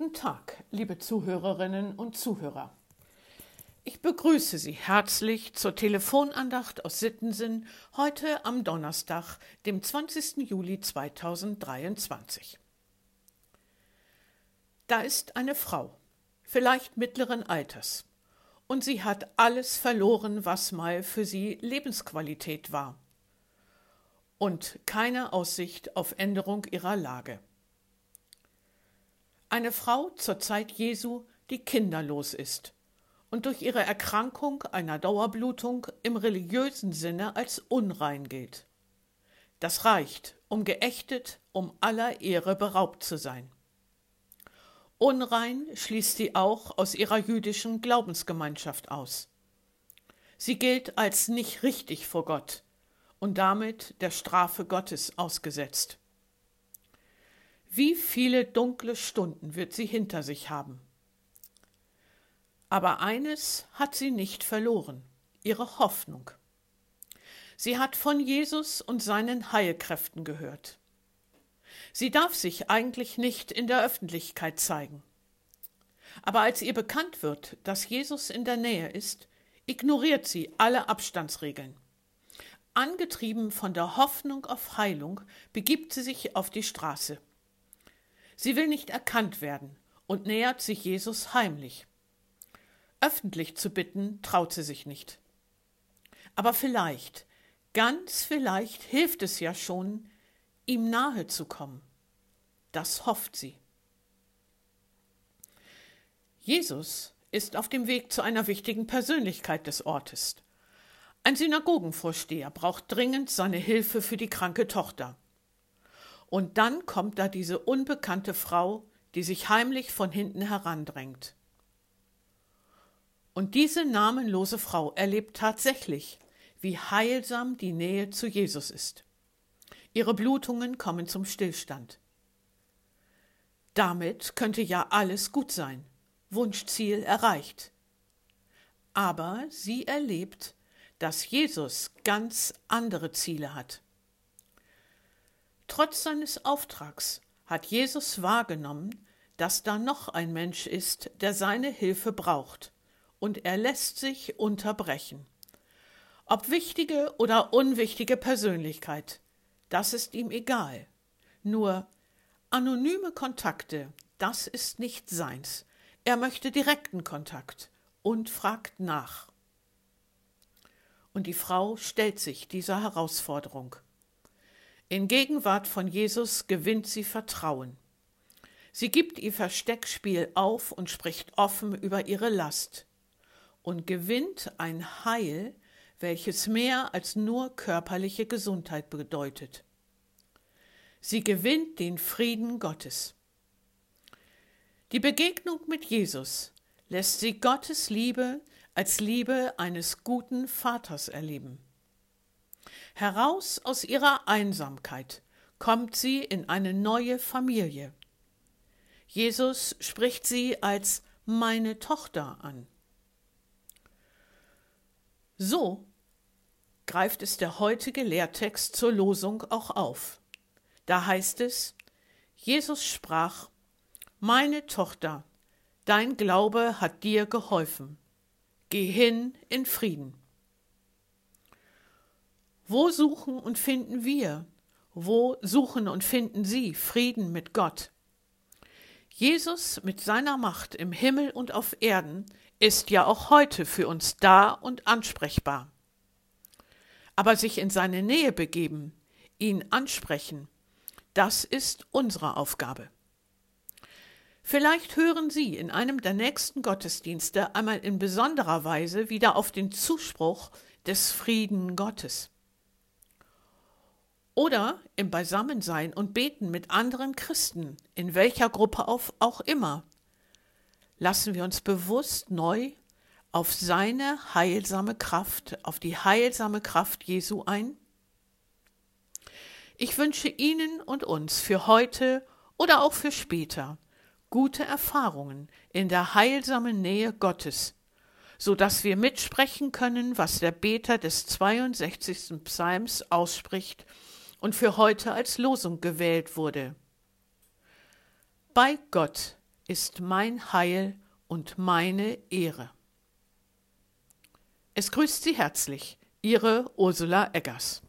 Guten Tag, liebe Zuhörerinnen und Zuhörer. Ich begrüße Sie herzlich zur Telefonandacht aus Sittensinn heute am Donnerstag, dem 20. Juli 2023. Da ist eine Frau, vielleicht mittleren Alters, und sie hat alles verloren, was mal für sie Lebensqualität war, und keine Aussicht auf Änderung ihrer Lage. Eine Frau zur Zeit Jesu, die kinderlos ist und durch ihre Erkrankung einer Dauerblutung im religiösen Sinne als unrein gilt. Das reicht, um geächtet, um aller Ehre beraubt zu sein. Unrein schließt sie auch aus ihrer jüdischen Glaubensgemeinschaft aus. Sie gilt als nicht richtig vor Gott und damit der Strafe Gottes ausgesetzt. Wie viele dunkle Stunden wird sie hinter sich haben? Aber eines hat sie nicht verloren, ihre Hoffnung. Sie hat von Jesus und seinen Heilkräften gehört. Sie darf sich eigentlich nicht in der Öffentlichkeit zeigen. Aber als ihr bekannt wird, dass Jesus in der Nähe ist, ignoriert sie alle Abstandsregeln. Angetrieben von der Hoffnung auf Heilung begibt sie sich auf die Straße. Sie will nicht erkannt werden und nähert sich Jesus heimlich. Öffentlich zu bitten traut sie sich nicht. Aber vielleicht, ganz vielleicht hilft es ja schon, ihm nahe zu kommen. Das hofft sie. Jesus ist auf dem Weg zu einer wichtigen Persönlichkeit des Ortes. Ein Synagogenvorsteher braucht dringend seine Hilfe für die kranke Tochter. Und dann kommt da diese unbekannte Frau, die sich heimlich von hinten herandrängt. Und diese namenlose Frau erlebt tatsächlich, wie heilsam die Nähe zu Jesus ist. Ihre Blutungen kommen zum Stillstand. Damit könnte ja alles gut sein, Wunschziel erreicht. Aber sie erlebt, dass Jesus ganz andere Ziele hat. Trotz seines Auftrags hat Jesus wahrgenommen, dass da noch ein Mensch ist, der seine Hilfe braucht, und er lässt sich unterbrechen. Ob wichtige oder unwichtige Persönlichkeit, das ist ihm egal. Nur anonyme Kontakte, das ist nicht seins. Er möchte direkten Kontakt und fragt nach. Und die Frau stellt sich dieser Herausforderung. In Gegenwart von Jesus gewinnt sie Vertrauen. Sie gibt ihr Versteckspiel auf und spricht offen über ihre Last und gewinnt ein Heil, welches mehr als nur körperliche Gesundheit bedeutet. Sie gewinnt den Frieden Gottes. Die Begegnung mit Jesus lässt sie Gottes Liebe als Liebe eines guten Vaters erleben. Heraus aus ihrer Einsamkeit kommt sie in eine neue Familie. Jesus spricht sie als meine Tochter an. So greift es der heutige Lehrtext zur Losung auch auf. Da heißt es, Jesus sprach, Meine Tochter, dein Glaube hat dir geholfen. Geh hin in Frieden. Wo suchen und finden wir? Wo suchen und finden Sie Frieden mit Gott? Jesus mit seiner Macht im Himmel und auf Erden ist ja auch heute für uns da und ansprechbar. Aber sich in seine Nähe begeben, ihn ansprechen, das ist unsere Aufgabe. Vielleicht hören Sie in einem der nächsten Gottesdienste einmal in besonderer Weise wieder auf den Zuspruch des Frieden Gottes oder im Beisammensein und Beten mit anderen Christen, in welcher Gruppe auch immer, lassen wir uns bewusst neu auf seine heilsame Kraft, auf die heilsame Kraft Jesu ein? Ich wünsche Ihnen und uns für heute oder auch für später gute Erfahrungen in der heilsamen Nähe Gottes, so dass wir mitsprechen können, was der Beter des 62. Psalms ausspricht und für heute als Losung gewählt wurde. Bei Gott ist mein Heil und meine Ehre. Es grüßt Sie herzlich, Ihre Ursula Eggers.